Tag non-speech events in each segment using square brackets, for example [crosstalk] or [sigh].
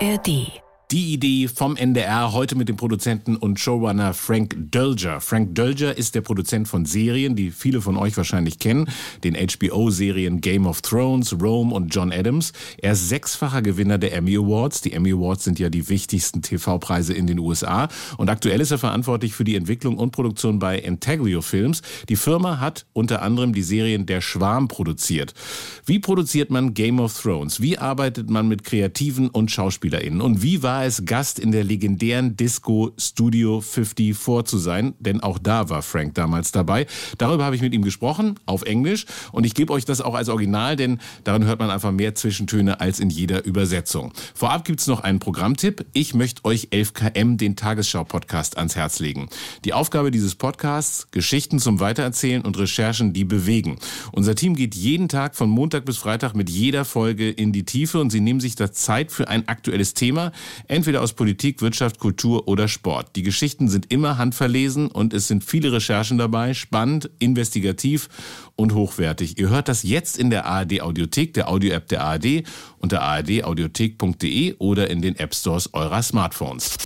ARD. Die Idee vom NDR heute mit dem Produzenten und Showrunner Frank Dölger. Frank Dölger ist der Produzent von Serien, die viele von euch wahrscheinlich kennen, den HBO-Serien Game of Thrones, Rome und John Adams. Er ist sechsfacher Gewinner der Emmy Awards. Die Emmy Awards sind ja die wichtigsten TV-Preise in den USA. Und aktuell ist er verantwortlich für die Entwicklung und Produktion bei Intaglio Films. Die Firma hat unter anderem die Serien Der Schwarm produziert. Wie produziert man Game of Thrones? Wie arbeitet man mit Kreativen und SchauspielerInnen? Und wie war war es, Gast in der legendären Disco Studio 54 zu sein, denn auch da war Frank damals dabei. Darüber habe ich mit ihm gesprochen, auf Englisch, und ich gebe euch das auch als Original, denn darin hört man einfach mehr Zwischentöne als in jeder Übersetzung. Vorab gibt es noch einen Programmtipp. Ich möchte euch 11KM, den Tagesschau-Podcast, ans Herz legen. Die Aufgabe dieses Podcasts, Geschichten zum Weitererzählen und Recherchen, die bewegen. Unser Team geht jeden Tag von Montag bis Freitag mit jeder Folge in die Tiefe und sie nehmen sich da Zeit für ein aktuelles Thema, entweder aus Politik, Wirtschaft, Kultur oder Sport. Die Geschichten sind immer handverlesen und es sind viele Recherchen dabei, spannend, investigativ und hochwertig. Ihr hört das jetzt in der ARD Audiothek, der Audio-App der ARD, unter ardaudiothek.de oder in den App Stores eurer Smartphones.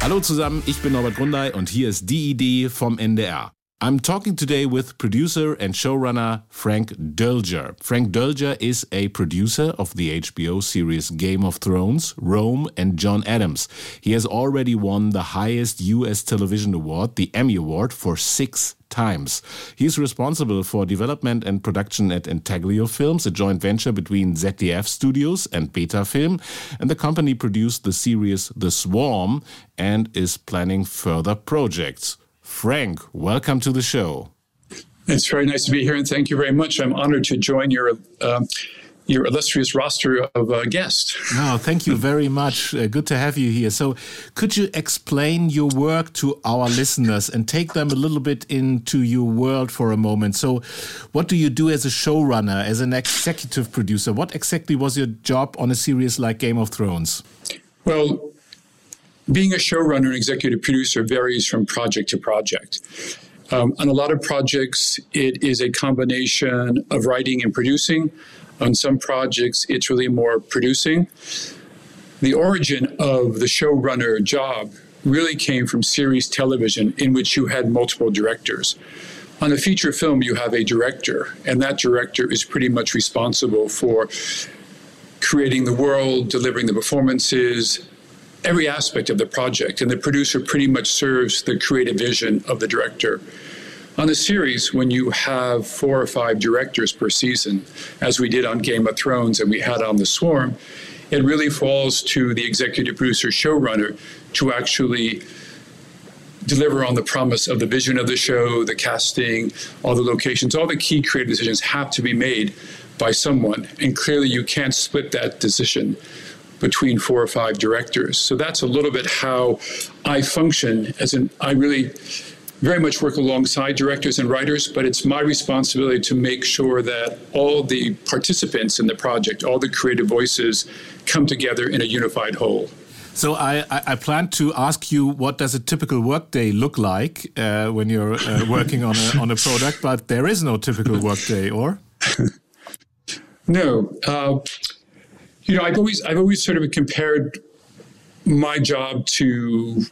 Hallo zusammen, ich bin Norbert Grundei und hier ist die Idee vom NDR. I'm talking today with producer and showrunner Frank Doelger. Frank Doelger is a producer of the HBO series Game of Thrones, Rome, and John Adams. He has already won the highest US television award, the Emmy Award, for six times. He's responsible for development and production at Intaglio Films, a joint venture between ZDF Studios and Beta Film, and the company produced the series The Swarm and is planning further projects. Frank, welcome to the show. It's very nice to be here, and thank you very much. I'm honored to join your uh, your illustrious roster of uh, guests. Oh, thank you very much. Uh, good to have you here. So, could you explain your work to our listeners and take them a little bit into your world for a moment? So, what do you do as a showrunner, as an executive producer? What exactly was your job on a series like Game of Thrones? Well, being a showrunner and executive producer varies from project to project. Um, on a lot of projects, it is a combination of writing and producing. On some projects, it's really more producing. The origin of the showrunner job really came from series television, in which you had multiple directors. On a feature film, you have a director, and that director is pretty much responsible for creating the world, delivering the performances, every aspect of the project, and the producer pretty much serves the creative vision of the director. On a series, when you have four or five directors per season, as we did on Game of Thrones and we had on The Swarm, it really falls to the executive producer showrunner to actually deliver on the promise of the vision of the show, the casting, all the locations, all the key creative decisions have to be made by someone. And clearly, you can't split that decision between four or five directors. So that's a little bit how I function as an I really very much work alongside directors and writers, but it's my responsibility to make sure that all the participants in the project, all the creative voices come together in a unified whole. So I, I, plan to ask you what does a typical workday look like uh, when you're uh, working on a, on a product, but there is no typical workday, or? [laughs] no. Uh, you know, I've always I've always sort of compared my job to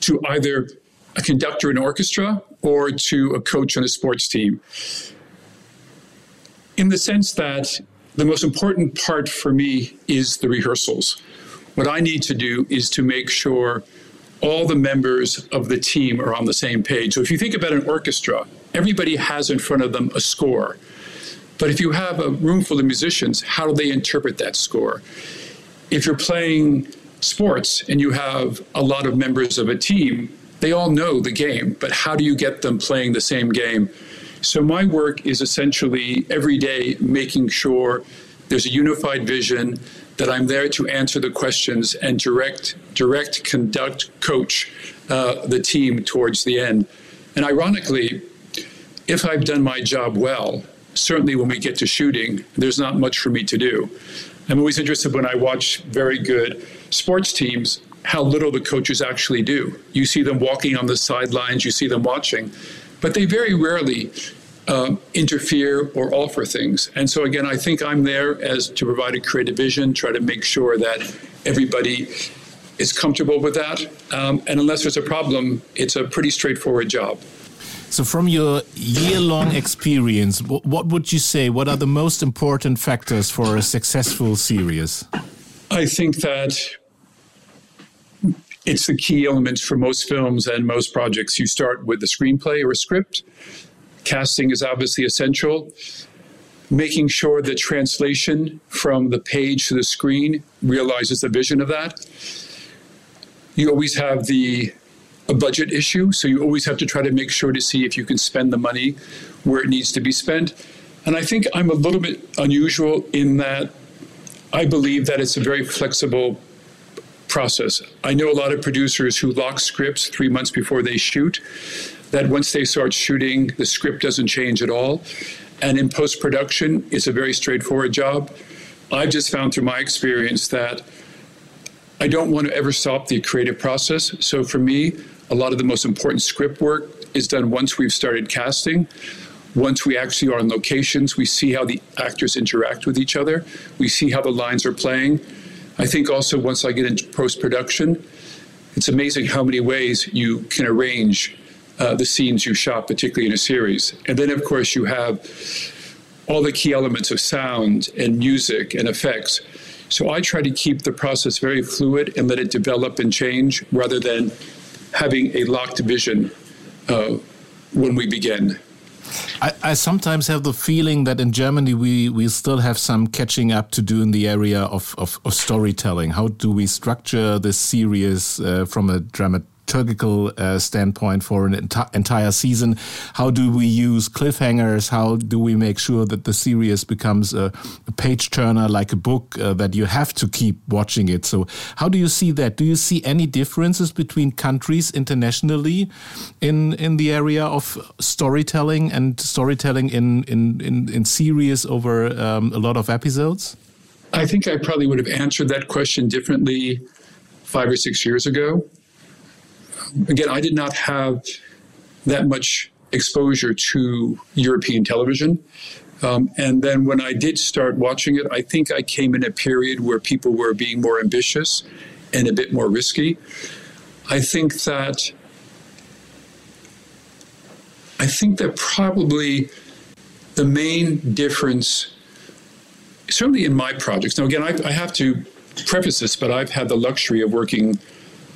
to either a conductor in an orchestra or to a coach on a sports team. In the sense that the most important part for me is the rehearsals. What I need to do is to make sure all the members of the team are on the same page. So if you think about an orchestra, everybody has in front of them a score. But if you have a room full of musicians, how do they interpret that score? If you're playing sports and you have a lot of members of a team, they all know the game, but how do you get them playing the same game? So my work is essentially every day making sure there's a unified vision, that I'm there to answer the questions and direct, direct, conduct, coach uh, the team towards the end. And ironically, if I've done my job well, certainly when we get to shooting, there's not much for me to do. I'm always interested when I watch very good sports teams how little the coaches actually do. You see them walking on the sidelines, you see them watching, but they very rarely uh, interfere or offer things. And so again, I think I'm there as to provide a creative vision, try to make sure that everybody is comfortable with that. Um, and unless there's a problem, it's a pretty straightforward job. So, from your year long experience, what would you say? What are the most important factors for a successful series? I think that it's the key elements for most films and most projects. You start with the screenplay or a script. Casting is obviously essential. Making sure the translation from the page to the screen realizes the vision of that. You always have the a budget issue, so you always have to try to make sure to see if you can spend the money where it needs to be spent. And I think I'm a little bit unusual in that I believe that it's a very flexible process. I know a lot of producers who lock scripts three months before they shoot, that once they start shooting, the script doesn't change at all. And in post production, it's a very straightforward job. I've just found through my experience that I don't want to ever stop the creative process. So for me, a lot of the most important script work is done once we've started casting. Once we actually are on locations, we see how the actors interact with each other. We see how the lines are playing. I think also once I get into post production, it's amazing how many ways you can arrange uh, the scenes you shot, particularly in a series. And then, of course, you have all the key elements of sound and music and effects. So I try to keep the process very fluid and let it develop and change rather than having a locked vision uh, when we begin. I, I, sometimes have the feeling that in Germany we, we still have some catching up to do in the area of, of, of storytelling. How do we structure this series uh, from a dramatic liturgical uh, standpoint for an enti entire season? How do we use cliffhangers? How do we make sure that the series becomes a, a page turner like a book uh, that you have to keep watching it? So, how do you see that? Do you see any differences between countries internationally in in the area of storytelling and storytelling in in in, in series over um, a lot of episodes? I think I probably would have answered that question differently five or six years ago again, I did not have that much exposure to European television. Um, and then when I did start watching it, I think I came in a period where people were being more ambitious and a bit more risky. I think that I think that probably the main difference, certainly in my projects. Now, again, I, I have to preface this, but I've had the luxury of working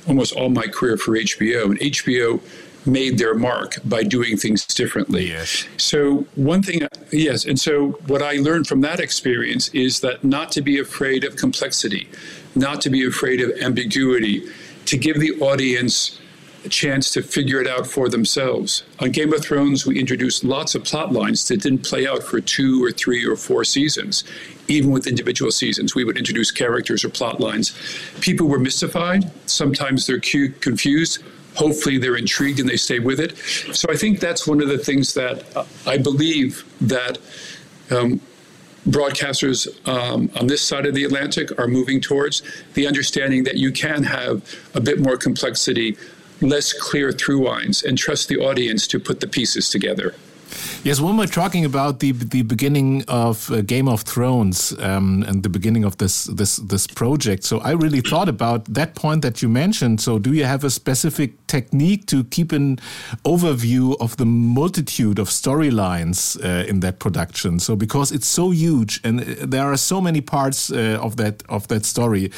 almost all my career for HBO, and HBO made their mark by doing things differently. Yes. So one thing, yes, and so what I learned from that experience is that not to be afraid of complexity, not to be afraid of ambiguity, to give the audience a chance to figure it out for themselves. On Game of Thrones, we introduced lots of plot lines that didn't play out for two or three or four seasons. Even with individual seasons, we would introduce characters or plot lines. People were mystified. Sometimes they're confused. Hopefully, they're intrigued and they stay with it. So, I think that's one of the things that I believe that um, broadcasters um, on this side of the Atlantic are moving towards the understanding that you can have a bit more complexity less clear through lines and trust the audience to put the pieces together. Yes, when we're talking about the the beginning of uh, Game of Thrones um, and the beginning of this this this project, so I really thought about that point that you mentioned. So, do you have a specific technique to keep an overview of the multitude of storylines uh, in that production? So, because it's so huge and uh, there are so many parts uh, of that of that story,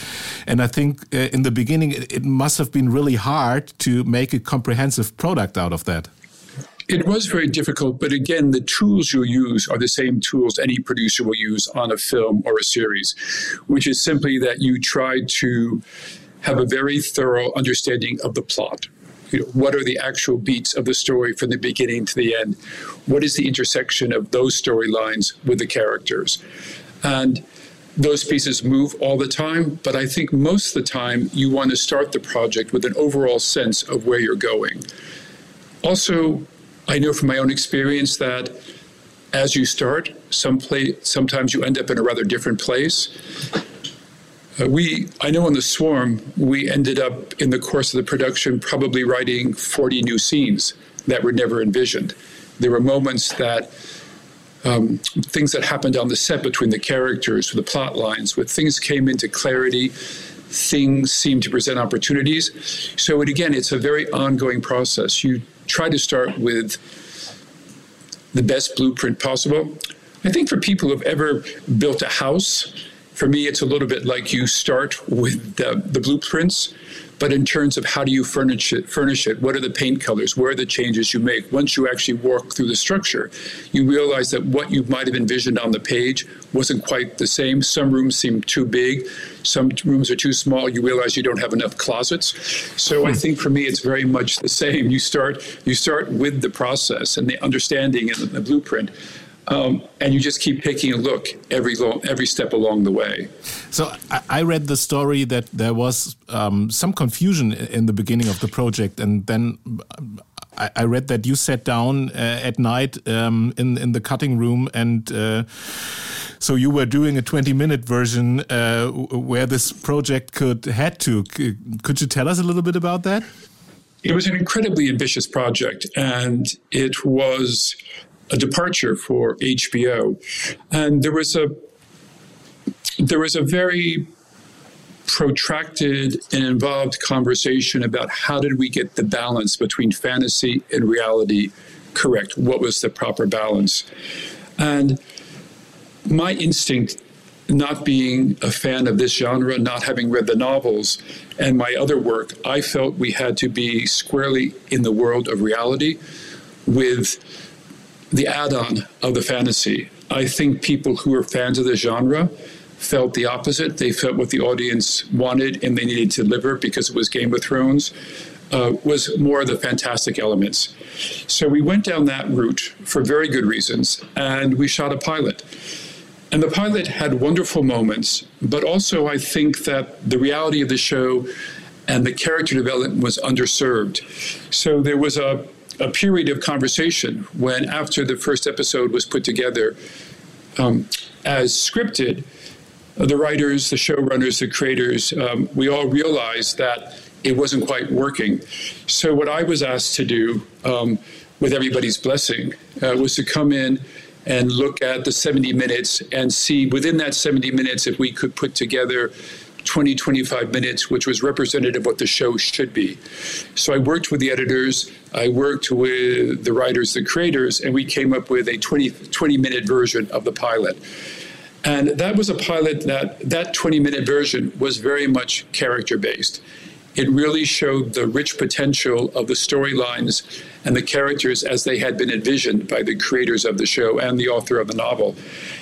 and I think uh, in the beginning it, it must have been really hard to make a comprehensive product out of that. It was very difficult, but again, the tools you'll use are the same tools any producer will use on a film or a series, which is simply that you try to have a very thorough understanding of the plot. You know, what are the actual beats of the story from the beginning to the end? What is the intersection of those storylines with the characters? And those pieces move all the time, but I think most of the time you want to start the project with an overall sense of where you're going. Also, I know from my own experience that as you start, some sometimes you end up in a rather different place. Uh, we, I know on the Swarm, we ended up in the course of the production probably writing 40 new scenes that were never envisioned There were moments that um, things that happened on the set between the characters, with the plot lines, where things came into clarity, things seemed to present opportunities. So, it, again, it's a very ongoing process. You try to start with the best blueprint possible. I think for people who've ever built a house, for me, it's a little bit like you start with the, the blueprints but in terms of how do you furnish it, furnish it, what are the paint colors, where are the changes you make? Once you actually walk through the structure, you realize that what you might have envisioned on the page wasn't quite the same. Some rooms seem too big, some rooms are too small. You realize you don't have enough closets. So I hmm. think for me, it's very much the same. You start you start with the process and the understanding and the blueprint. Um, and you just keep taking a look every every step along the way. So I, I read the story that there was um, some confusion in the beginning of the project, and then I, I read that you sat down uh, at night um, in in the cutting room and. Uh, so you were doing a 20 minute version uh, where this project could had to. Could you tell us a little bit about that? It was an incredibly ambitious project, and it was a departure for HBO. And there was a there was a very protracted and involved conversation about how did we get the balance between fantasy and reality correct? What was the proper balance? And my instinct, not being a fan of this genre, not having read the novels and my other work, I felt we had to be squarely in the world of reality with the add on of the fantasy. I think people who are fans of the genre felt the opposite. They felt what the audience wanted and they needed to deliver because it was Game of Thrones. Uh, was more of the fantastic elements. So we went down that route for very good reasons, and we shot a pilot. And the pilot had wonderful moments, but also I think that the reality of the show and the character development was underserved. So there was a a period of conversation when, after the first episode was put together um, as scripted, the writers, the showrunners, the creators, um, we all realized that it wasn't quite working. So, what I was asked to do, um, with everybody's blessing, uh, was to come in and look at the 70 minutes and see within that 70 minutes if we could put together 20, 25 minutes, which was representative of what the show should be. So I worked with the editors, I worked with the writers, the creators, and we came up with a 20, 20 minute version of the pilot. And that was a pilot that, that 20 minute version was very much character based. It really showed the rich potential of the storylines and the characters as they had been envisioned by the creators of the show and the author of the novel.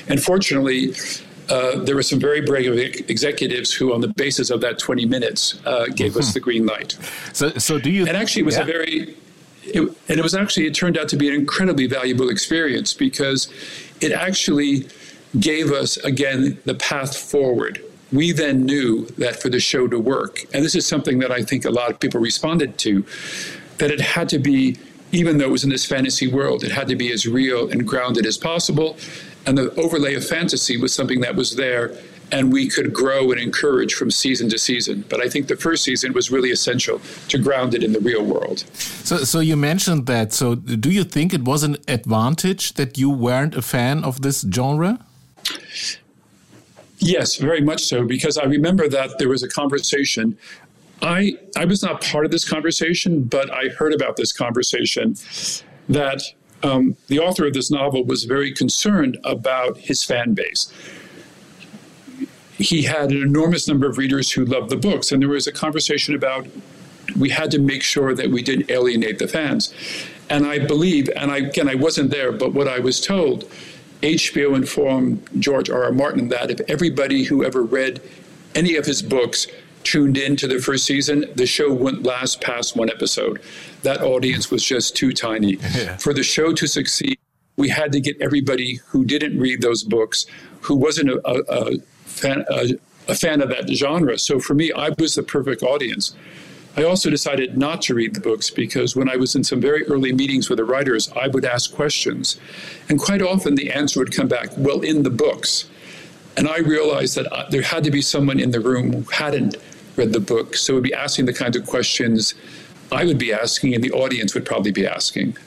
And fortunately, uh, there were some very brave executives who, on the basis of that 20 minutes, uh, gave us mm-hmm. the green light. So, so do you? And actually, it was yeah. a very, it, and it was actually, it turned out to be an incredibly valuable experience because it actually gave us again the path forward. We then knew that for the show to work, and this is something that I think a lot of people responded to, that it had to be even though it was in this fantasy world, it had to be as real and grounded as possible. And the overlay of fantasy was something that was there and we could grow and encourage from season to season. But I think the first season was really essential to ground it in the real world. So, so you mentioned that. So, do you think it was an advantage that you weren't a fan of this genre? Yes, very much so. Because I remember that there was a conversation. I I was not part of this conversation, but I heard about this conversation that um, the author of this novel was very concerned about his fan base. He had an enormous number of readers who loved the books, and there was a conversation about we had to make sure that we didn't alienate the fans. And I believe, and I, again, I wasn't there, but what I was told, HBO informed George R. R. Martin that if everybody who ever read any of his books tuned in to the first season, the show wouldn't last past one episode. That audience was just too tiny. [laughs] Yeah. For the show to succeed, we had to get everybody who didn't read those books, who wasn't a, a, a, fan, a, a fan of that genre. So for me, I was the perfect audience. I also decided not to read the books because when I was in some very early meetings with the writers, I would ask questions. And quite often the answer would come back, well, in the books. And I realized that uh, there had to be someone in the room who hadn't read the book, so would be asking the kinds of questions I would be asking and the audience would probably be asking.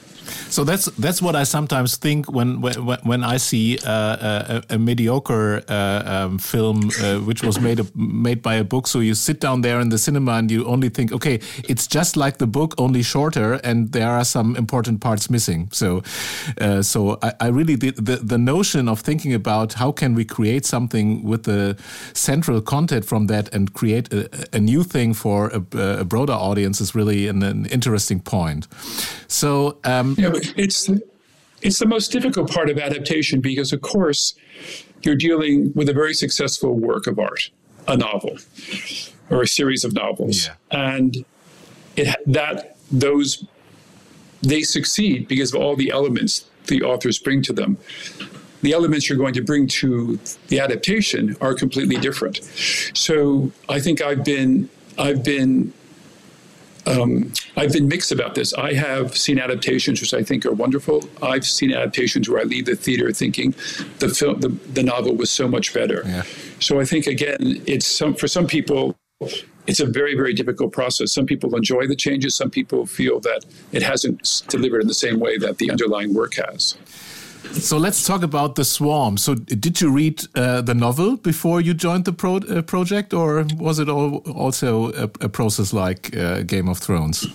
So that's that's what I sometimes think when when, when I see uh, a, a, mediocre uh, um, film uh, which was made a, made by a book. So you sit down there in the cinema and you only think, okay, it's just like the book, only shorter, and there are some important parts missing. So uh, so I, I really the, the, the notion of thinking about how can we create something with the central content from that and create a, a new thing for a, a broader audience is really an, an interesting point. So. Um, Um, yeah, it's it's the most difficult part of adaptation because, of course, you're dealing with a very successful work of art, a novel or a series of novels, yeah. and it that those they succeed because of all the elements the authors bring to them. The elements you're going to bring to the adaptation are completely different. So I think I've been I've been um, I've been mixed about this. I have seen adaptations which I think are wonderful. I've seen adaptations where I leave the theater thinking the film, the, the novel was so much better. Yeah. So I think again, it's some for some people, it's a very very difficult process. Some people enjoy the changes. Some people feel that it hasn't delivered in the same way that the underlying work has. So let's talk about the Swarm. So did you read uh, the novel before you joined the pro uh, project, or was it all also a, a process like uh, Game of Thrones?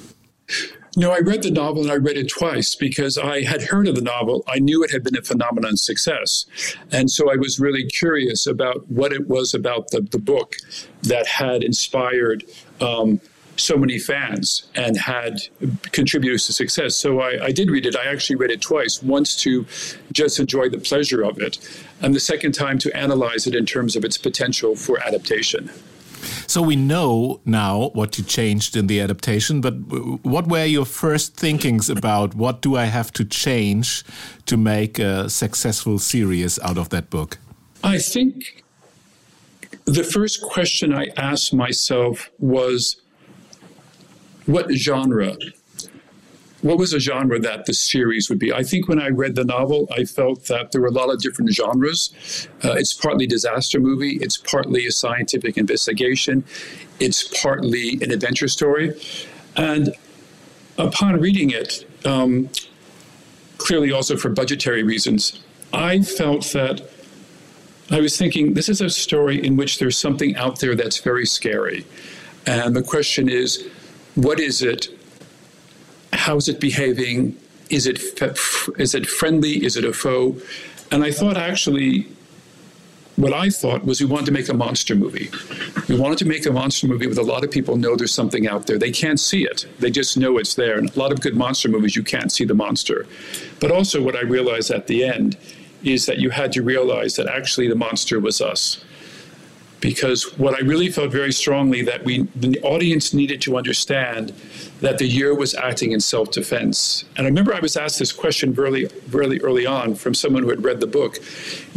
No, I read the novel and I read it twice because I had heard of the novel. I knew it had been a phenomenon success. And so I was really curious about what it was about the, the book that had inspired um, so many fans and had contributed to success. So I, I, did read it. I actually read it twice, once to just enjoy the pleasure of it, and the second time to analyze it in terms of its potential for adaptation. So we know now what you changed in the adaptation, but what were your first thinkings about what do I have to change to make a successful series out of that book? I think the first question I asked myself was what genre what was a genre that the series would be? I think when I read the novel, I felt that there were a lot of different genres. Uh, it's partly disaster movie, it's partly a scientific investigation, it's partly an adventure story. And upon reading it, um, clearly also for budgetary reasons, I felt that I was thinking this is a story in which there's something out there that's very scary. And the question is, what is it? How is it behaving? Is it is it friendly? Is it a foe? And I thought actually, what I thought was we wanted to make a monster movie. We wanted to make a monster movie with a lot of people know there's something out there. They can't see it. They just know it's there. And a lot of good monster movies, you can't see the monster. But also, what I realized at the end is that you had to realize that actually the monster was us because what I really felt very strongly that we the audience needed to understand that the Yrr was acting in self-defense. And I remember I was asked this question really, really early on from someone who had read the book.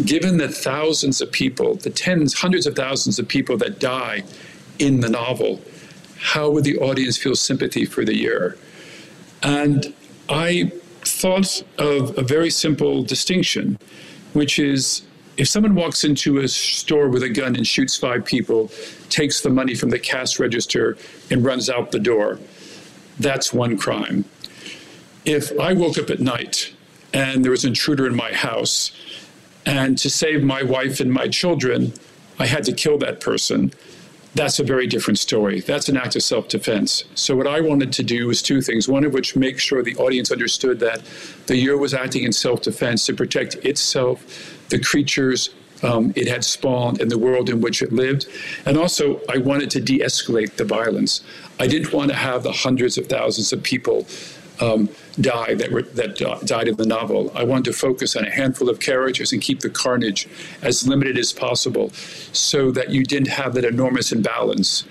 Given the thousands of people, the tens, hundreds of thousands of people that die in the novel, how would the audience feel sympathy for the Yrr? And I thought of a very simple distinction, which is if someone walks into a store with a gun and shoots five people, takes the money from the cash register, and runs out the door, that's one crime. If I woke up at night and there was an intruder in my house, and to save my wife and my children, I had to kill that person, that's a very different story. That's an act of self defense. So, what I wanted to do was two things. One of which, make sure the audience understood that the Yrr was acting in self defense to protect itself the creatures um, it had spawned and the world in which it lived. And also, I wanted to de escalate the violence. I didn't want to have the hundreds of thousands of people um, die that, were, that uh, died in the novel. I wanted to focus on a handful of characters and keep the carnage as limited as possible so that you didn't have that enormous imbalance.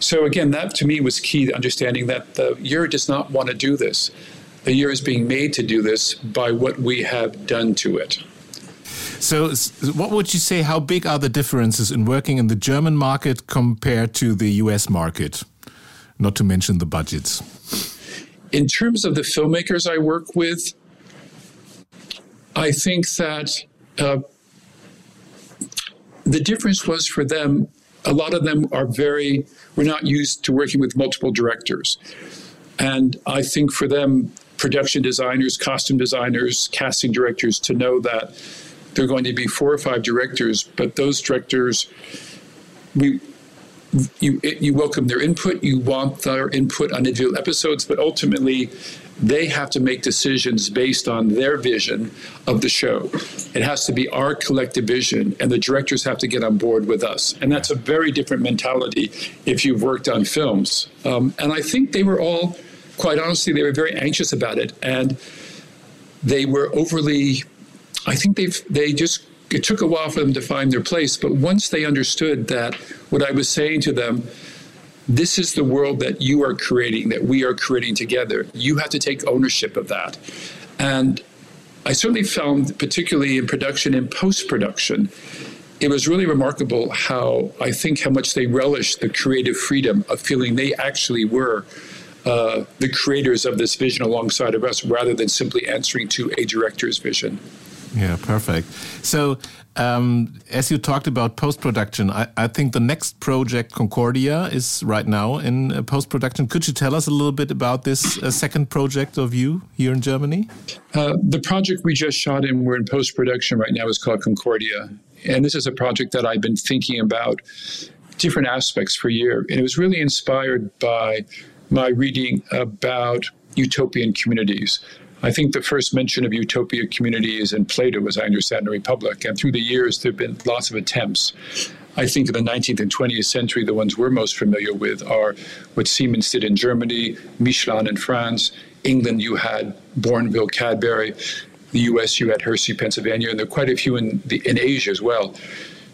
So, again, that to me was key to understanding that the Yrr does not want to do this. The Yrr is being made to do this by what we have done to it. So, what would you say? How big are the differences in working in the German market compared to the US market? Not to mention the budgets. In terms of the filmmakers I work with, I think that uh, the difference was for them, a lot of them are very, we're not used to working with multiple directors. And I think for them, production designers, costume designers, casting directors to know that there are going to be four or five directors, but those directors, we you you welcome their input, you want their input on individual episodes, but ultimately they have to make decisions based on their vision of the show. It has to be our collective vision, and the directors have to get on board with us. And that's a very different mentality if you've worked on films. Um, and I think they were all, quite honestly, they were very anxious about it, and they were overly. I think they've they just it took a while for them to find their place, but once they understood that what I was saying to them this is the world that you are creating, that we are creating together. You have to take ownership of that. And I certainly found, particularly in production and post production, it was really remarkable how I think how much they relished the creative freedom of feeling they actually were uh, the creators of this vision alongside of us rather than simply answering to a director's vision. Yeah, perfect. So, um, as you talked about post production, I, I, think the next project, Concordia, is right now in uh, post production. Could you tell us a little bit about this uh, second project of you here in Germany? Uh, the project we just shot in, we're in post production right now, is called Concordia. And this is a project that I've been thinking about different aspects for a year. And it was really inspired by my reading about utopian communities. I think the first mention of utopia community is in Plato, as I understand, in the Republic. And through the years, there have been lots of attempts. I think in the 19th and 20th century, the ones we're most familiar with are what Siemens did in Germany, Michelin in France. England, you had Bournville, Cadbury. The US, you had Hershey, Pennsylvania. And there are quite a few in, the, in Asia as well.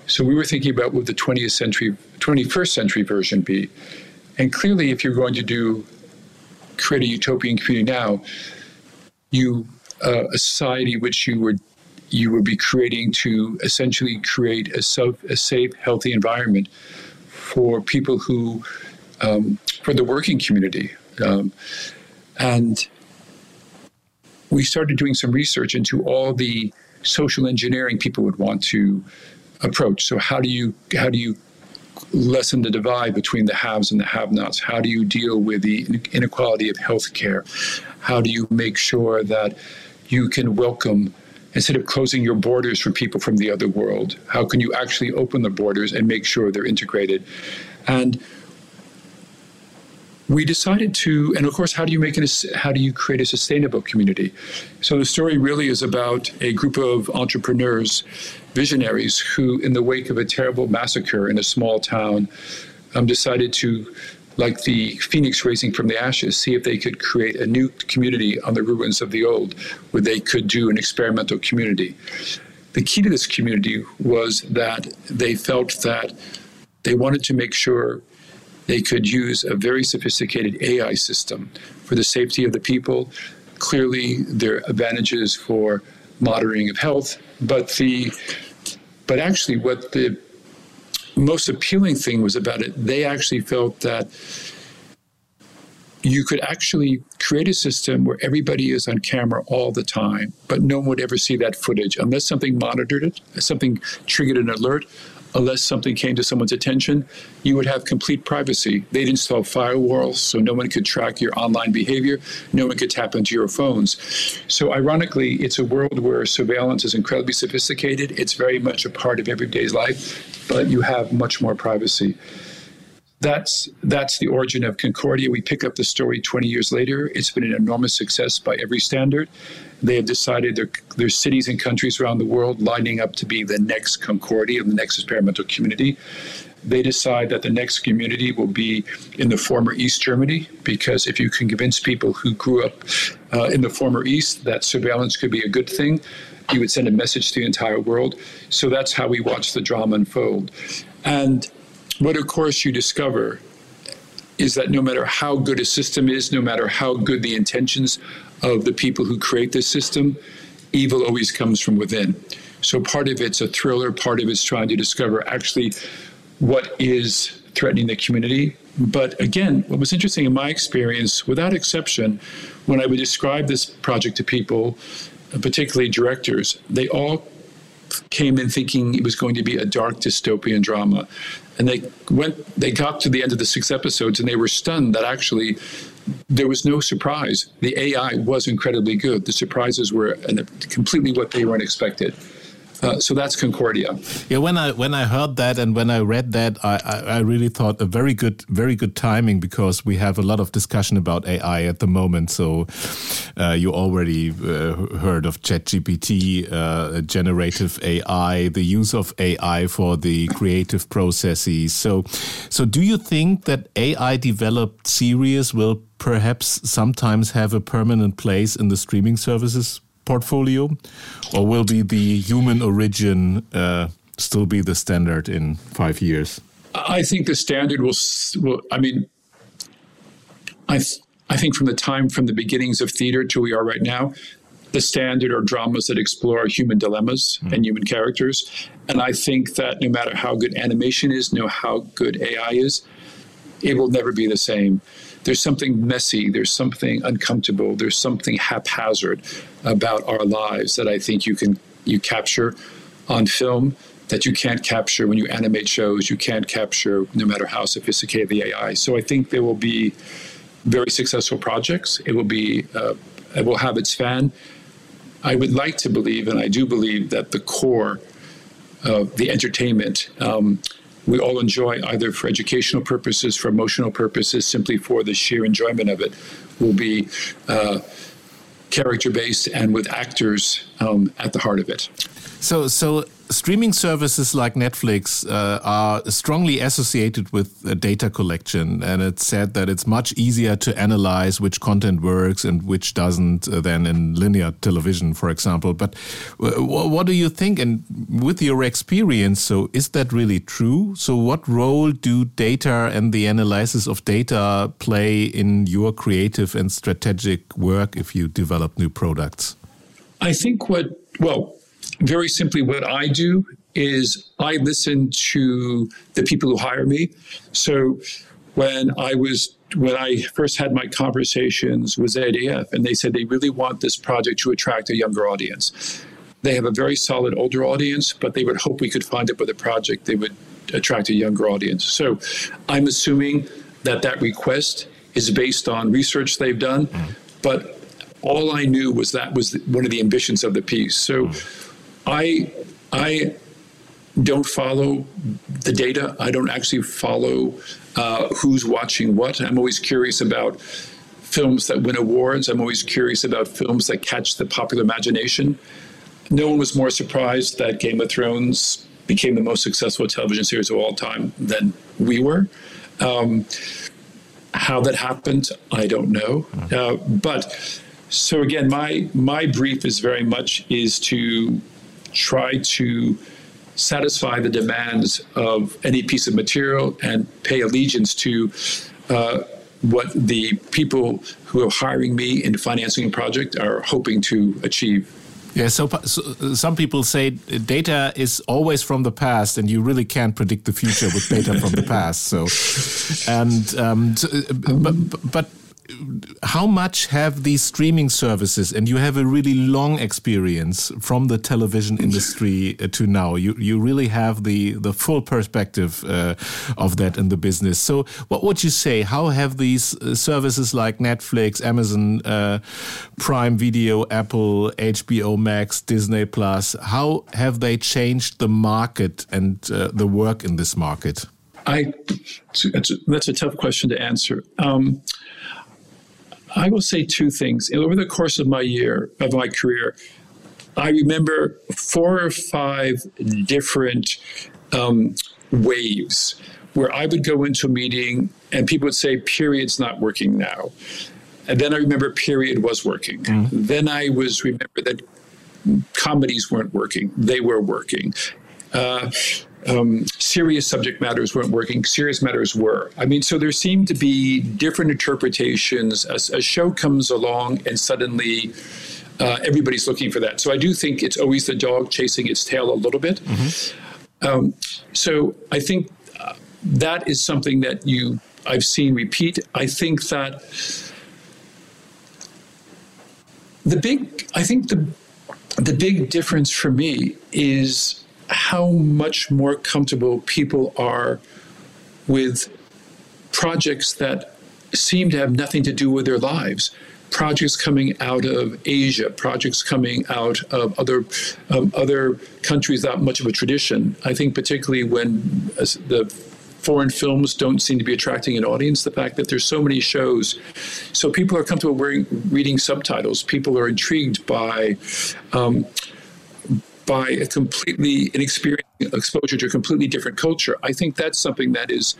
So we were thinking about what the 20th century, 21st century version be. And clearly, if you're going to do create a utopian community now, you uh, a society which you would you would be creating to essentially create a, a safe, healthy environment for people who, um, for the working community. Um, and we started doing some research into all the social engineering people would want to approach. So how do you how do you lessen the divide between the haves and the have-nots? How do you deal with the inequality of health care? How do you make sure that you can welcome instead of closing your borders for people from the other world? How can you actually open the borders and make sure they're integrated? And we decided to, and of course, how do you make it? How do you create a sustainable community? So the story really is about a group of entrepreneurs, visionaries, who, in the wake of a terrible massacre in a small town, um, decided to like the phoenix rising from the ashes, see if they could create a new community on the ruins of the old, where they could do an experimental community. The key to this community was that they felt that they wanted to make sure they could use a very sophisticated AI system for the safety of the people. Clearly, there are advantages for monitoring of health, but the but actually, what the most appealing thing was about it, they actually felt that you could actually create a system where everybody is on camera all the time, but no one would ever see that footage unless something monitored it, something triggered an alert, unless something came to someone's attention, you would have complete privacy. They'd install firewalls so no one could track your online behavior, no one could tap into your phones. So, ironically, it's a world where surveillance is incredibly sophisticated. It's very much a part of everyday's life but you have much more privacy. That's that's the origin of Concordia. We pick up the story 20 years later. It's been an enormous success by every standard. They have decided their, there's cities and countries around the world lining up to be the next Concordia, the next experimental community. They decide that the next community will be in the former East Germany because if you can convince people who grew up uh, in the former East that surveillance could be a good thing, you would send a message to the entire world. So that's how we watch the drama unfold. And what, of course, you discover is that no matter how good a system is, no matter how good the intentions of the people who create this system, evil always comes from within. So part of it's a thriller, part of it's trying to discover actually what is threatening the community. But again, what was interesting in my experience, without exception, when I would describe this project to people, particularly directors, they all came in thinking it was going to be a dark dystopian drama. And they went they got to the end of the six episodes and they were stunned that actually there was no surprise. The AI was incredibly good. The surprises were completely what they weren't expected. Uh, so that's Concordia. Yeah, when I when I heard that and when I read that, I, I, I, really thought a very good very good timing because we have a lot of discussion about AI at the moment. So uh, you already uh, heard of ChatGPT, uh, generative AI, the use of AI for the creative processes. So, so do you think that AI developed series will perhaps sometimes have a permanent place in the streaming services portfolio, or will be the human origin uh, still be the standard in five years? I think the standard will. will I mean, I I think from the time from the beginnings of theater to we are right now, the standard are dramas that explore human dilemmas mm. and human characters. And I think that no matter how good animation is, no how good AI is, it will never be the same there's something messy, there's something uncomfortable, there's something haphazard about our lives that I think you can you capture on film that you can't capture when you animate shows, you can't capture no matter how sophisticated the AI. So I think there will be very successful projects. It will be uh, it will have its fan. I would like to believe, and I do believe, that the core of the entertainment um, we all enjoy either for educational purposes, for emotional purposes, simply for the sheer enjoyment of it, will be uh, character based and with actors um, at the heart of it. So, so streaming services like Netflix uh, are strongly associated with uh, data collection, and it's said that it's much easier to analyze which content works and which doesn't uh, than in linear television, for example. But uh, what do you think? And with your experience, so is that really true? So, what role do data and the analysis of data play in your creative and strategic work if you develop new products? I think what well very simply, what I do is I listen to the people who hire me. So when I was when I first had my conversations with ZDF, and they said they really want this project to attract a younger audience. They have a very solid older audience, but they would hope we could find it with a project they would attract a younger audience. So I'm assuming that that request is based on research they've done, mm. but all I knew was that was one of the ambitions of the piece. So. Mm I I don't follow the data. I don't actually follow uh, who's watching what. I'm always curious about films that win awards. I'm always curious about films that catch the popular imagination. No one was more surprised that Game of Thrones became the most successful television series of all time than we were. Um, how that happened, I don't know. Hmm. Uh, but so again, my my brief is very much is to try to satisfy the demands of any piece of material and pay allegiance to uh, what the people who are hiring me in financing a project are hoping to achieve. Yeah, so, so, some people say data is always from the past, and you really can't predict the future with data from the past. So, and um, so, but, but how much have these streaming services, and you have a really long experience from the television industry uh, to now. You you really have the the full perspective uh, of that in the business. So, what would you say? How have these uh, services like Netflix, Amazon uh, Prime Video, Apple, HBO Max, Disney Plus, how have they changed the market and uh, the work in this market? I that's a tough question to answer. Um, I will say two things. Over the course of my year, of my career, I remember four or five different um, waves where I would go into a meeting and people would say, period's not working now. And then I remember period was working. Mm-hmm. Then I was remember that comedies weren't working. They were working. Uh, um, serious subject matters weren't working, serious matters were. I mean, so there seemed to be different interpretations as a show comes along and suddenly uh, everybody's looking for that. So I do think it's always the dog chasing its tail a little bit. Mm-hmm. Um, so I think uh, that is something that you I've seen repeat. I think that the big I think the the big difference for me is how much more comfortable people are with projects that seem to have nothing to do with their lives. Projects coming out of Asia, projects coming out of other um, other countries without much of a tradition. I think particularly when the foreign films don't seem to be attracting an audience. The fact that there's so many shows, so people are comfortable wearing, reading subtitles. People are intrigued by um, by a completely an experience exposure to a completely different culture. I think that's something that is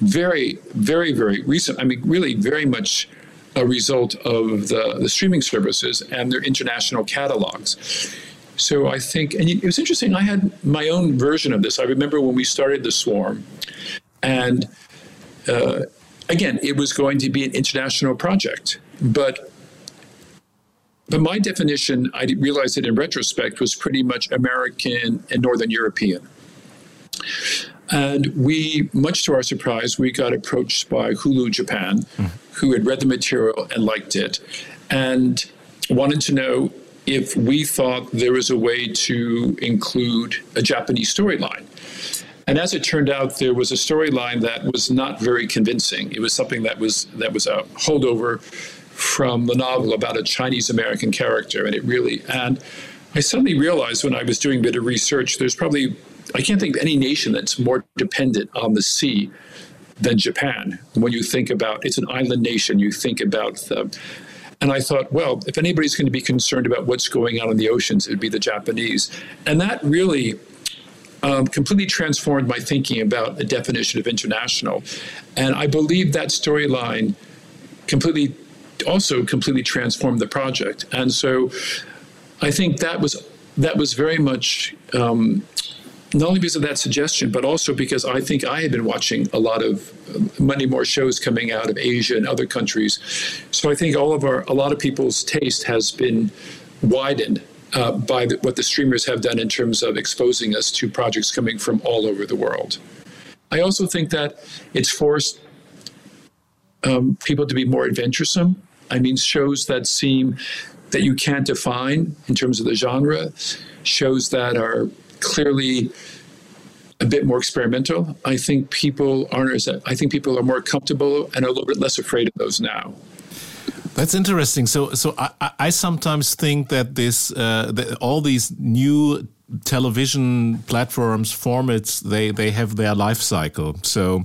very, very, very recent. I mean, really, very much a result of the, the streaming services and their international catalogs. So I think, and it was interesting. I had my own version of this. I remember when we started the Swarm, and uh, again, it was going to be an international project, but but my definition, I realized it in retrospect, was pretty much American and Northern European. And we, much to our surprise, we got approached by Hulu Japan, mm. who had read the material and liked it, and wanted to know if we thought there was a way to include a Japanese storyline. And as it turned out, there was a storyline that was not very convincing. It was something that was that was a holdover from the novel about a Chinese American character, and it really and I suddenly realized when I was doing a bit of research, there's probably I can't think of any nation that's more dependent on the sea than Japan. When you think about it's an island nation, you think about the and I thought, well, if anybody's going to be concerned about what's going on in the oceans, it'd be the Japanese. And that really um, completely transformed my thinking about the definition of international. And I believe that storyline completely, also completely transformed the project. And so I think that was that was very much um, not only because of that suggestion, but also because I think I had been watching a lot of uh, many more shows coming out of Asia and other countries. So I think all of our, a lot of people's taste has been widened uh, by the, what the streamers have done in terms of exposing us to projects coming from all over the world. I also think that it's forced um, people to be more adventuresome. I mean, shows that seem that you can't define in terms of the genre, shows that are clearly a bit more experimental. I think people aren't I think people are more comfortable and a little bit less afraid of those now. That's interesting. So, so I, I sometimes think that this, uh, the, all these new television platforms formats they they have their life cycle. So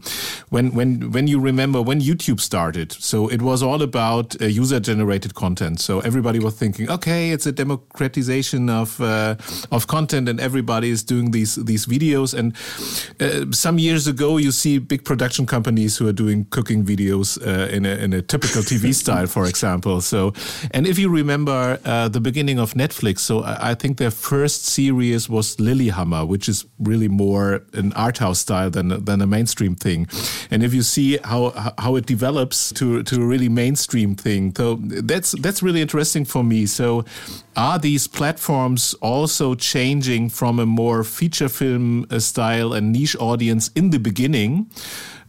when when when you remember when youtube started so it was all about uh, user generated content. So everybody was thinking okay it's a democratization of uh, of content and everybody is doing these these videos. And uh, some years ago you see big production companies who are doing cooking videos uh, in a in a typical tv [laughs] style for example. So and if you remember uh, the beginning of netflix so I, I think their first series years was Lilyhammer, which is really more an art house style than than a mainstream thing. And if you see how how it develops to to a really mainstream thing, so that's that's really interesting for me. So are these platforms also changing from a more feature film uh, style and niche audience in the beginning?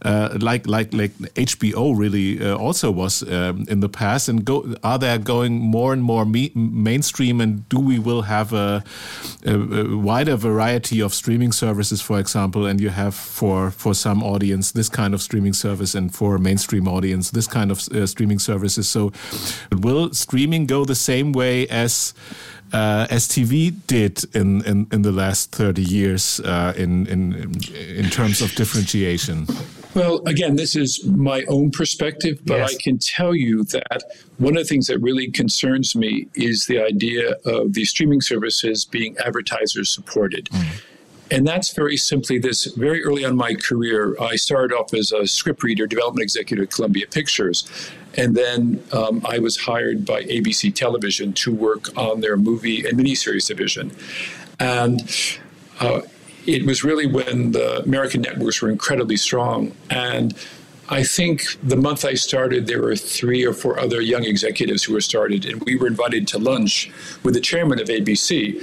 Uh, like like like HBO really uh, also was um, in the past, and go are they going more and more mainstream, and do we will have a, a, a, wider variety of streaming services, for example, and you have for for some audience this kind of streaming service, and for a mainstream audience this kind of uh, streaming services. So, will streaming go the same way as uh, as TV did in, in, in the last 30 years uh, in, in, in terms of differentiation? Well, again, this is my own perspective, but yes. I can tell you that one of the things that really concerns me is the idea of these streaming services being advertiser supported. Mm. And that's very simply this. Very early on my career, I started off as a script reader, development executive at Columbia Pictures. And then um, I was hired by ABC Television to work on their movie and miniseries division. And uh, it was really when the American networks were incredibly strong. And I think the month I started, there were three or four other young executives who were started, and we were invited to lunch with the chairman of ABC.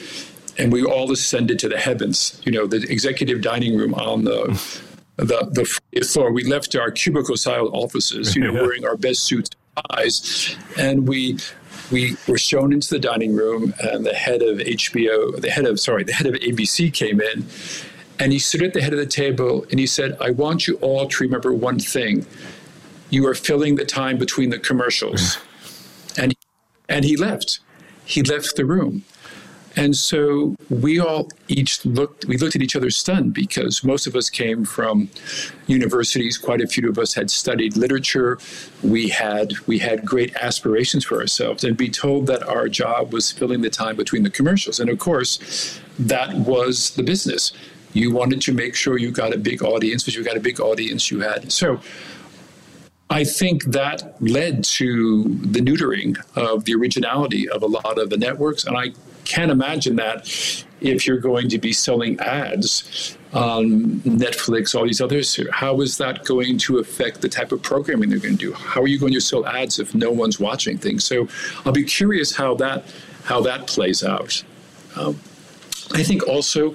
And we all ascended to the heavens, you know, the executive dining room on the the, the floor. We left our cubicle style offices, you know, [laughs] wearing our best suits and ties, and we we were shown into the dining room, and the head of HBO, the head of sorry, the head of ABC came in, and he stood at the head of the table and he said, "I want you all to remember one thing." you are filling the time between the commercials. Hmm. and and he left. He left the room. And so we all each looked, we looked at each other stunned because most of us came from universities. Quite a few of us had studied literature. We had, we had great aspirations for ourselves and be told that our job was filling the time between the commercials. And of course, that was the business. You wanted to make sure you got a big audience, but you got a big audience you had. So I think that led to the neutering of the originality of a lot of the networks. And I can't imagine that if you're going to be selling ads on Netflix, all these others, how is that going to affect the type of programming they're going to do? How are you going to sell ads if no one's watching things? So I'll be curious how that how that plays out. Um, I think also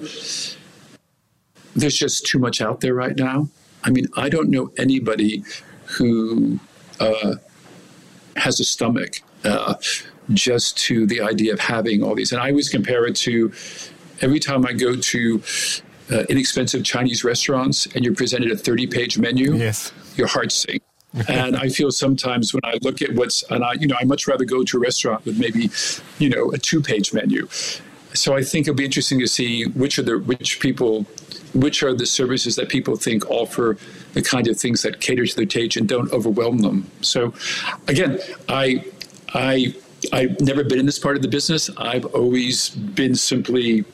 there's just too much out there right now. I mean, I don't know anybody who uh, has a stomach uh, just to the idea of having all these. And I always compare it to every time I go to uh, inexpensive Chinese restaurants and you're presented a 30 page menu, yes. your heart sinks. [laughs] and I feel sometimes when I look at what's, and I, you know, I much rather go to a restaurant with maybe, you know, a two page menu. So I think it'll be interesting to see which are the, which people, which are the services that people think offer the kind of things that cater to their taste and don't overwhelm them. So again, I, I, I've never been in this part of the business. I've always been simply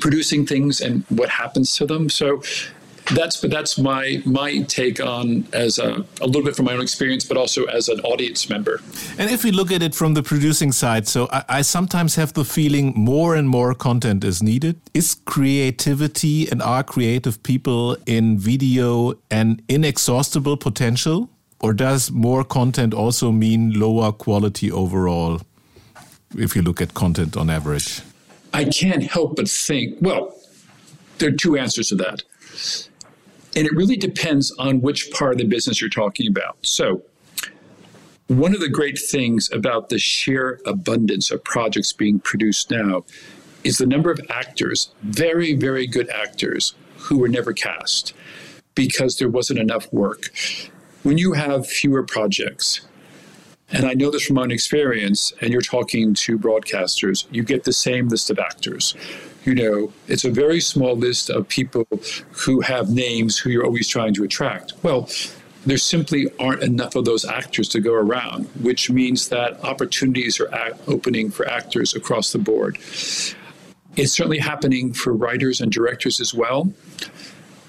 producing things and what happens to them. So that's that's my my take on as a, a little bit from my own experience, but also as an audience member. And if we look at it from the producing side, so I, I sometimes have the feeling more and more content is needed. Is creativity and are creative people in video an inexhaustible potential? Or does more content also mean lower quality overall if you look at content on average? I can't help but think, well, there are two answers to that. And it really depends on which part of the business you're talking about. So, one of the great things about the sheer abundance of projects being produced now is the number of actors, very, very good actors, who were never cast because there wasn't enough work when you have fewer projects, and I know this from my own experience, and you're talking to broadcasters, you get the same list of actors. You know, it's a very small list of people who have names who you're always trying to attract. Well, there simply aren't enough of those actors to go around, which means that opportunities are opening for actors across the board. It's certainly happening for writers and directors as well.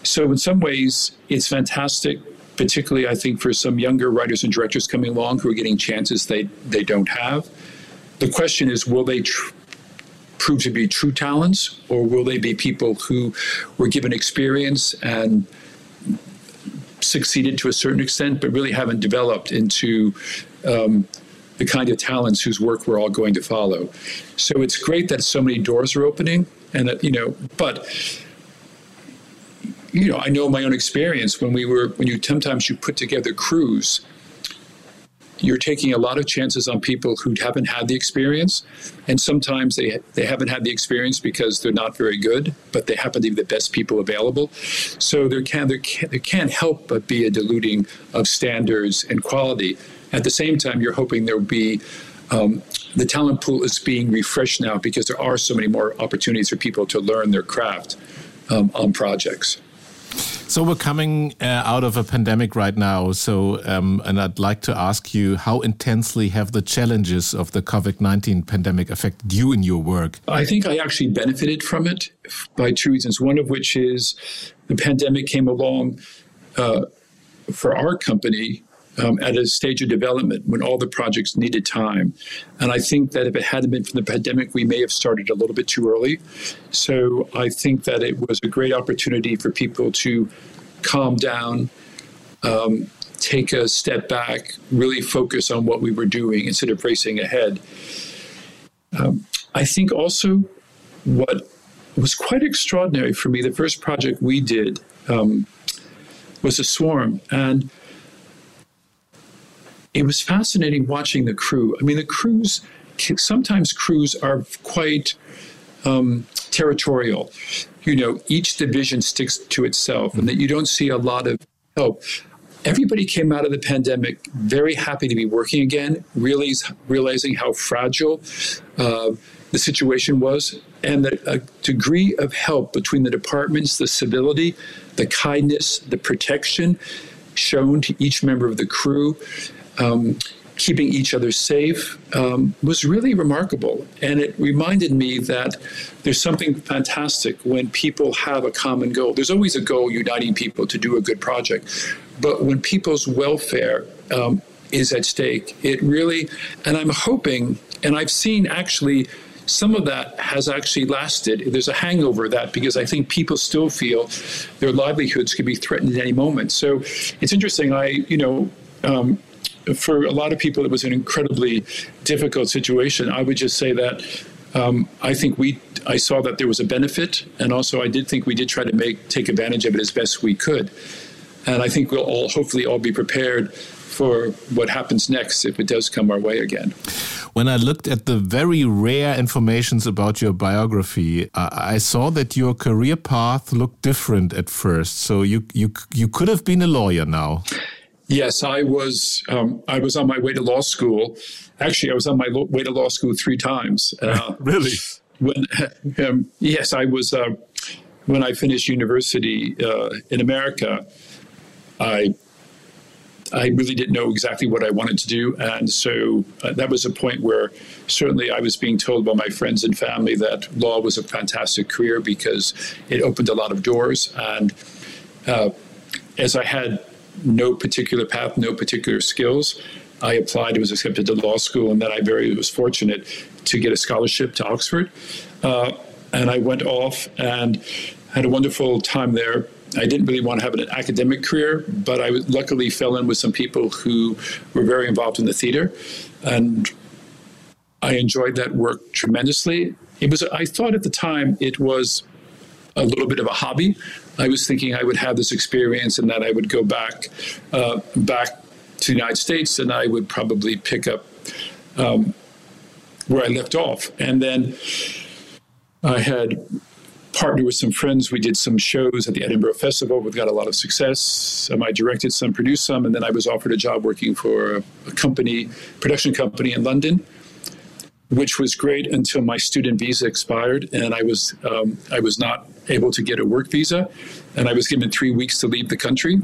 So, in some ways, it's fantastic particularly I think for some younger writers and directors coming along who are getting chances they, they don't have. The question is will they tr- prove to be true talents or will they be people who were given experience and succeeded to a certain extent but really haven't developed into um, the kind of talents whose work we're all going to follow. So it's great that so many doors are opening and that, you know, but you know, I know my own experience when we were when you sometimes you put together crews, you're taking a lot of chances on people who haven't had the experience, and sometimes they they haven't had the experience because they're not very good, but they happen to be the best people available. So there can there can, there can't help but be a diluting of standards and quality. At the same time, you're hoping there'll be um, the talent pool is being refreshed now because there are so many more opportunities for people to learn their craft um, on projects. So we're coming uh, out of a pandemic right now. So, um, and I'd like to ask you, how intensely have the challenges of the COVID nineteen pandemic affected you in your work? I think I actually benefited from it by two reasons. One of which is the pandemic came along uh, for our company um, at a stage of development when all the projects needed time. And I think that if it hadn't been for the pandemic, we may have started a little bit too early. So I think that it was a great opportunity for people to calm down, um, take a step back, really focus on what we were doing instead of racing ahead. Um, I think also what was quite extraordinary for me, the first project we did um, was a swarm. And it was fascinating watching the crew. I mean, the crews, sometimes crews are quite um, territorial. You know, each division sticks to itself, and that you don't see a lot of help. everybody came out of the pandemic very happy to be working again, really realizing how fragile uh, the situation was, and the a degree of help between the departments, the civility, the kindness, the protection shown to each member of the crew. Um, keeping each other safe um, was really remarkable. And it reminded me that there's something fantastic when people have a common goal. There's always a goal uniting people to do a good project. But when people's welfare um, is at stake, it really, and I'm hoping, and I've seen actually some of that has actually lasted. There's a hangover of that because I think people still feel their livelihoods could be threatened at any moment. So it's interesting. I, you know, um, for a lot of people, it was an incredibly difficult situation. I would just say that um, I think we, I saw that there was a benefit, and also I did think we did try to make take advantage of it as best we could. And I think we'll all hopefully all be prepared for what happens next if it does come our way again. When I looked at the very rare informations about your biography, I saw that your career path looked different at first. So you you you could have been a lawyer now. Yes, I was. Um, I was on my way to law school. Actually, I was on my lo- way to law school three times. Uh, [laughs] really? When [laughs] um, yes, I was. Uh, when I finished university uh, in America, I I really didn't know exactly what I wanted to do, and so uh, that was a point where certainly I was being told by my friends and family that law was a fantastic career because it opened a lot of doors. And uh, as I had no particular path, no particular skills. I applied, and was accepted to law school, and then I very was fortunate to get a scholarship to Oxford. Uh, and I went off and had a wonderful time there. I didn't really want to have an academic career, but I luckily fell in with some people who were very involved in the theater, and I enjoyed that work tremendously. It was, I thought at the time, it was a little bit of a hobby. I was thinking I would have this experience and that I would go back uh, back to the United States and I would probably pick up um, where I left off. And then I had partnered with some friends. We did some shows at the Edinburgh Festival. We got a lot of success. Um, I directed some, produced some, and then I was offered a job working for a, a company, production company in London which was great until my student visa expired, and I was um, I was not able to get a work visa, and I was given three weeks to leave the country.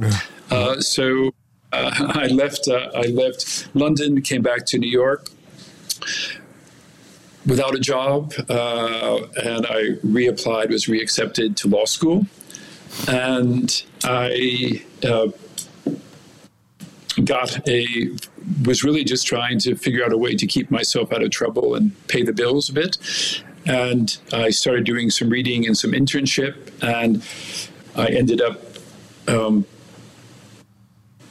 Uh, so uh, [laughs] I left uh, I left London, came back to New York without a job, uh, and I reapplied, was reaccepted to law school, and I uh, got a was really just trying to figure out a way to keep myself out of trouble and pay the bills a bit. And I started doing some reading and some internship, and I ended up um,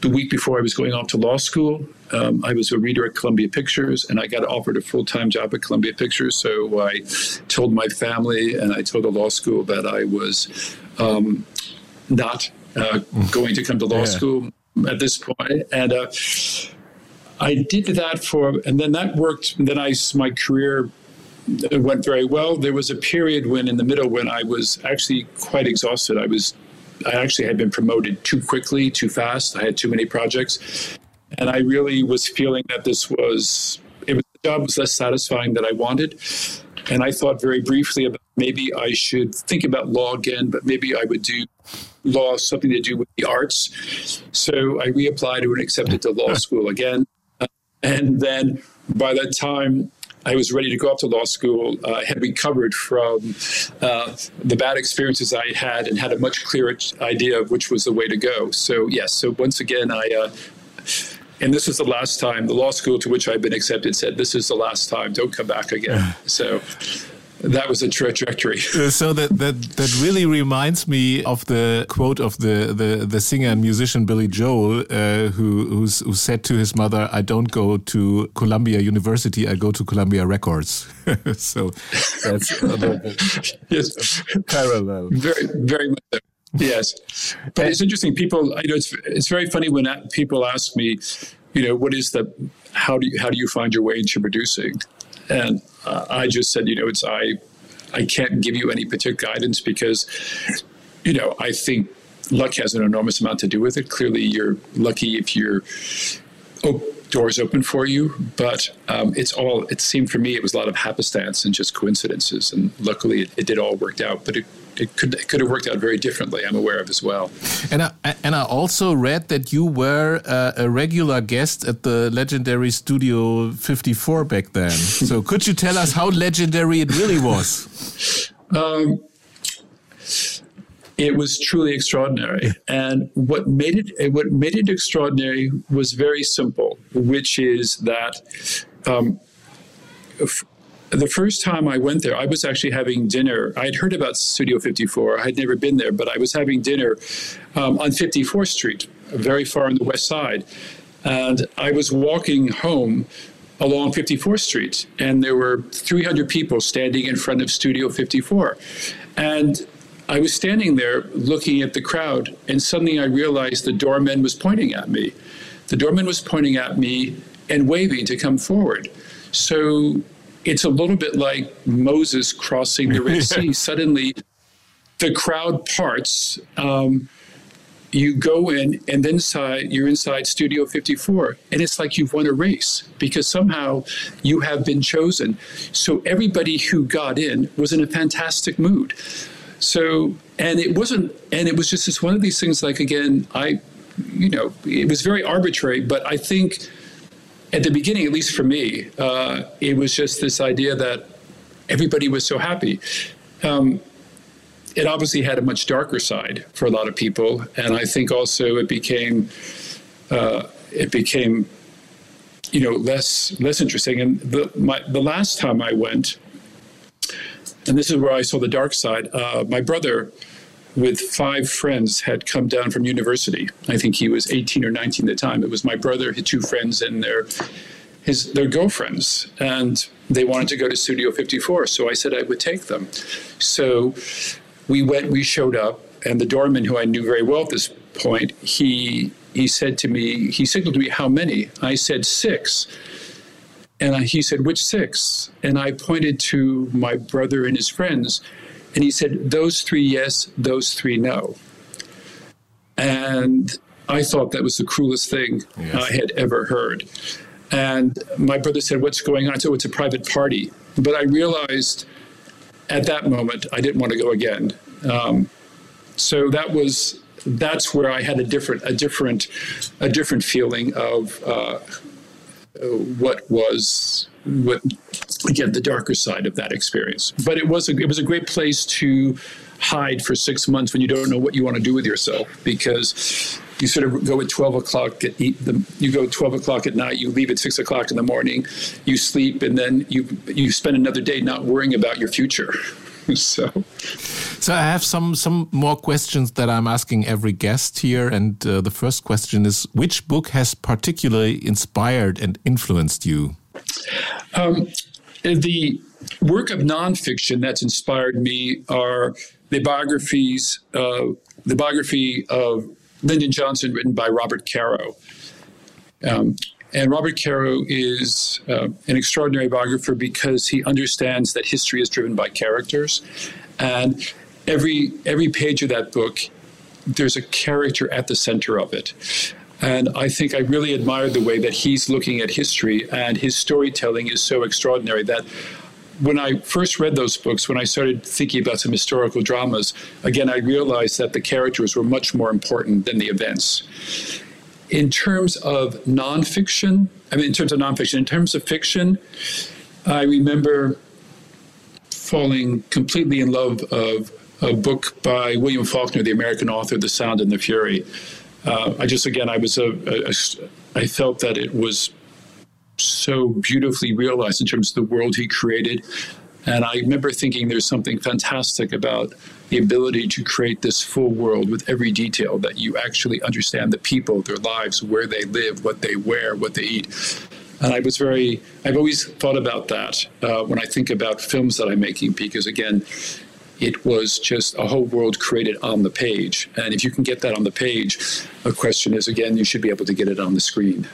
the week before I was going off to law school. Um, I was a reader at Columbia Pictures, and I got offered a full time job at Columbia Pictures. So I told my family and I told the law school that I was um, not uh, going to come to law yeah. school at this point. And uh, I did that for, and then that worked. And then I, my career went very well. There was a period when, in the middle, when I was actually quite exhausted. I was, I actually had been promoted too quickly, too fast. I had too many projects, and I really was feeling that this was, it was the job was less satisfying than I wanted. And I thought very briefly about maybe I should think about law again, but maybe I would do law something to do with the arts. So I reapplied and accepted to law school again. And then by that time, I was ready to go up to law school. Uh, I had recovered from uh, the bad experiences I had and had a much clearer idea of which was the way to go. So, yes, so once again, I, uh, and this was the last time, the law school to which I've been accepted said, This is the last time, don't come back again. [laughs] So, that was a trajectory. [laughs] Uh, so that, that that really reminds me of the quote of the the, the singer and musician Billy Joel, uh, who who said to his mother, "I don't go to Columbia University, I go to Columbia Records." [laughs] so that's [laughs] yes parallel. Very very much. So. Yes, but it's interesting. People, you know, it's it's very funny when people ask me, you know, what is the how do you how do you find your way into producing? And uh, I just said, you know, it's I, I can't give you any particular guidance because, you know, I think luck has an enormous amount to do with it. Clearly, you're lucky if you're oh, doors open for you, but um, it's all. It seemed for me it was a lot of happenstance and just coincidences, and luckily it, it did all worked out. But it it could it could have worked out very differently. I'm aware of as well. And I, and I also read that you were uh, a regular guest at the legendary Studio 54 back then. [laughs] so could you tell us how legendary it really was? Um, it was truly extraordinary, and what made it what made it extraordinary was very simple, which is that. Um, the first time I went there, I was actually having dinner. I had heard about Studio 54. I had never been there, but I was having dinner um, on 54th Street, very far on the west side. And I was walking home along 54th Street, and there were 300 people standing in front of Studio 54. And I was standing there looking at the crowd, and suddenly I realized the doorman was pointing at me. The doorman was pointing at me and waving to come forward. So it's a little bit like Moses crossing the Red Sea. [laughs] Suddenly, the crowd parts. Um, you go in, and then inside, you're inside Studio 54, and it's like you've won a race because somehow you have been chosen. So everybody who got in was in a fantastic mood. So, and it wasn't, and it was just this one of these things. Like again, I, you know, it was very arbitrary, but I think at the beginning, at least for me, uh, it was just this idea that everybody was so happy. Um, it obviously had a much darker side for a lot of people, and I think also it became uh, it became you know less less interesting. And the my, the last time I went, and this is where I saw the dark side. Uh, my brother with five friends had come down from university. I think he was 18 or 19 at the time. It was my brother, his two friends, and their his their girlfriends, and they wanted to go to Studio 54. So I said I would take them. So we went. We showed up, and the doorman, who I knew very well at this point, he he said to me, he signaled to me, "How many?" I said six. And I, he said, Which six? And I pointed to my brother and his friends. And he said, Those three yes, those three no. And I thought that was the cruelest thing yes. I had ever heard. And my brother said, What's going on? So it's a private party. But I realized at that moment I didn't want to go again. Um, so that was that's where I had a different a different a different feeling of uh, what was what again the darker side of that experience. But it was a, it was a great place to hide for six months when you don't know what you want to do with yourself because you sort of go at 12 o'clock at eat the, you go 12 o'clock at night you leave at 6 o'clock in the morning you sleep and then you you spend another day not worrying about your future. [laughs] So so i have some some more questions that i'm asking every guest here. And uh, the first question is which book has particularly inspired and influenced you? Um, the work of nonfiction that's inspired me are the biographies, the biography of Lyndon Johnson, written by Robert Caro. Um, and Robert Caro is uh, an extraordinary biographer because he understands that history is driven by characters, and every every page of that book, there's a character at the center of it. And I think I really admired the way that he's looking at history, and his storytelling is so extraordinary that when I first read those books, when I started thinking about some historical dramas, again, I realized that the characters were much more important than the events. In terms of nonfiction, I mean, in terms of nonfiction, in terms of fiction, I remember falling completely in love of a book by William Faulkner, the American author, The Sound and the Fury uh, I just again I was a, a, a I felt that it was so beautifully realized in terms of the world he created. And I remember thinking there's something fantastic about the ability to create this full world with every detail that you actually understand the people, their lives, where they live, what they wear, what they eat. And I was very, I've always thought about that uh, when I think about films that I'm making, because again, it was just a whole world created on the page. And if you can get that on the page, a question is again, you should be able to get it on the screen.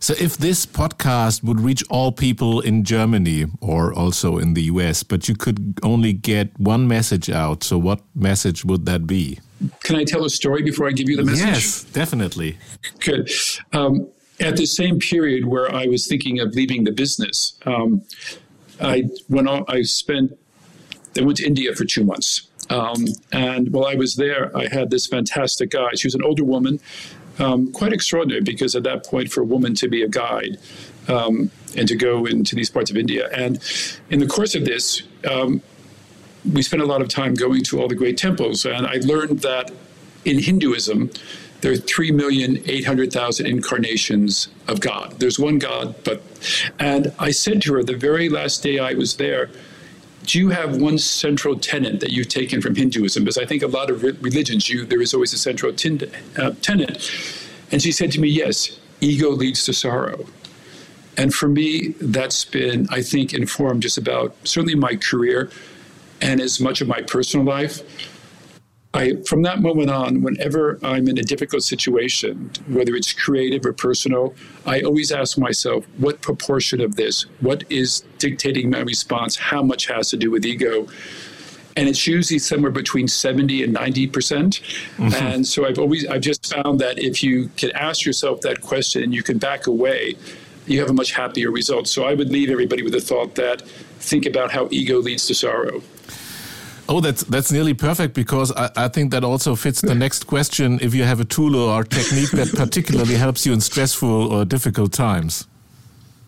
So, if this podcast would reach all people in Germany or also in the US, but you could only get one message out, so what message would that be? can I tell a story before I give you the message? Yes, definitely. Good. Um, at the same period where I was thinking of leaving the business, um, I went on, I spent, I went to India for two months. Um, and while I was there, I had this fantastic guide. She was an older woman, um, quite extraordinary because at that point, for a woman to be a guide um, and to go into these parts of India. And in the course of this, um, we spent a lot of time going to all the great temples. And I learned that in Hinduism, there are 3,800,000 incarnations of God. There's one God, but, and I said to her the very last day I was there, do you have one central tenet that you've taken from Hinduism? Because I think a lot of religions, you there is always a central ten, uh, tenet. And she said to me, yes, ego leads to sorrow. And for me, that's been, I think, informed just about certainly my career and as much of my personal life. I, from that moment on, whenever I'm in a difficult situation, whether it's creative or personal, I always ask myself, what proportion of this, what is dictating my response, how much has to do with ego? And it's usually somewhere between 70 and 90%. mm hmm And so I've always, I've just found that if you can ask yourself that question and you can back away, you have a much happier result. So I would leave everybody with the thought that think about how ego leads to sorrow. Oh, that's that's nearly perfect because I, I, think that also fits the next question. If you have a tool or technique that particularly helps you in stressful or difficult times,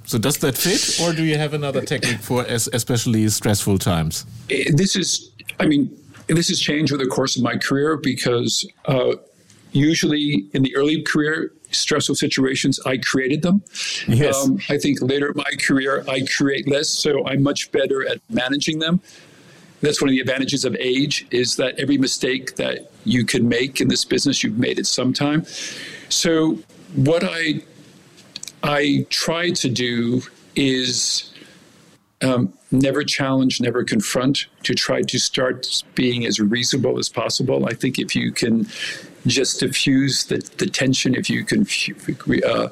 so does that fit, or do you have another technique for especially stressful times? This is, I mean, this has changed over the course of my career because uh, usually in the early career stressful situations, I created them. Yes. Um, I think later in my career, I create less, so I'm much better at managing them that's one of the advantages of age is that every mistake that you can make in this business you've made it sometime. So what i i try to do is um, never challenge never confront to try to start being as reasonable as possible. I think if you can just diffuse the, the tension if you can uh,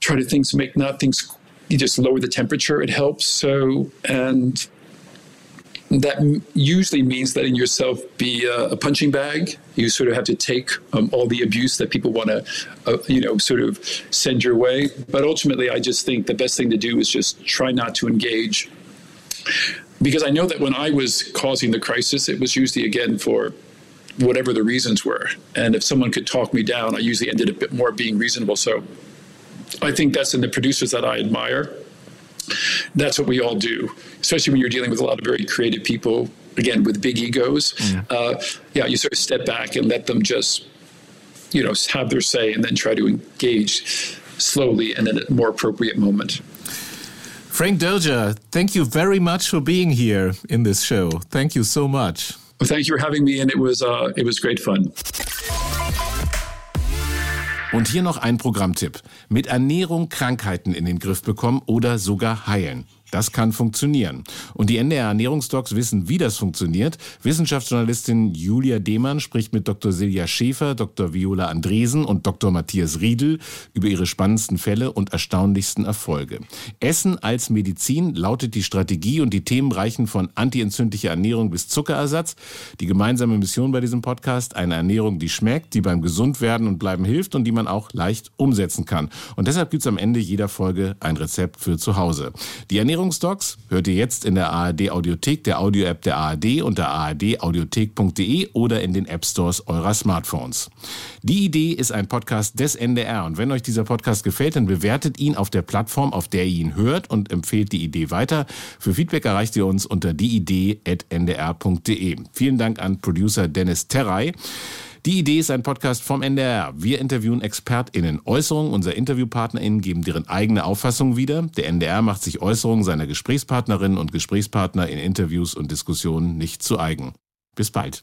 try to things make not things you just lower the temperature it helps. So and that usually means letting yourself be a, a, punching bag. You sort of have to take um, all the abuse that people want to, uh, you know, sort of send your way. But ultimately, I just think the best thing to do is just try not to engage. Because I know that when I was causing the crisis, it was usually again for whatever the reasons were. And if someone could talk me down, I usually ended up more being reasonable. So I think that's in the producers that I admire that's what we all do, especially when you're dealing with a lot of very creative people, again, with big egos. Mm. Uh, yeah, you sort of step back and let them just, you know, have their say and then try to engage slowly and at a more appropriate moment. Frank Doelger, thank you very much for being here in this show. Thank you so much. Well, thank you for having me, and it was uh, it was great fun. Und hier noch ein Programmtipp. Mit Ernährung Krankheiten in den Griff bekommen oder sogar heilen. Das kann funktionieren. Und die NDR Ernährungsdocs wissen, wie das funktioniert. Wissenschaftsjournalistin Julia Demann spricht mit Dr. Silja Schäfer, Dr. Viola Andresen und Dr. Matthias Riedel über ihre spannendsten Fälle und erstaunlichsten Erfolge. Essen als Medizin lautet die Strategie und die Themen reichen von antientzündlicher Ernährung bis Zuckerersatz. Die gemeinsame Mission bei diesem Podcast, eine Ernährung, die schmeckt, die beim Gesundwerden und Bleiben hilft und die man auch leicht umsetzen kann. Und deshalb gibt's am Ende jeder Folge ein Rezept für zu Hause. Die Ernährung Ernährungsdocs hört ihr jetzt in der ARD Audiothek, der Audio-App der ARD unter ardaudiothek.de oder in den App Stores eurer Smartphones. Die Idee ist ein Podcast des NDR und wenn euch dieser Podcast gefällt, dann bewertet ihn auf der Plattform, auf der ihr ihn hört und empfehlt die Idee weiter. Für Feedback erreicht ihr uns unter dieidee.ndr.de. Vielen Dank an Producer Dennis Terrei. Die Idee ist ein Podcast vom NDR. Wir interviewen ExpertInnen. Äußerungen unserer InterviewpartnerInnen geben deren eigene Auffassung wieder. Der NDR macht sich Äußerungen seiner Gesprächspartnerinnen und Gesprächspartner in Interviews und Diskussionen nicht zu eigen. Bis bald.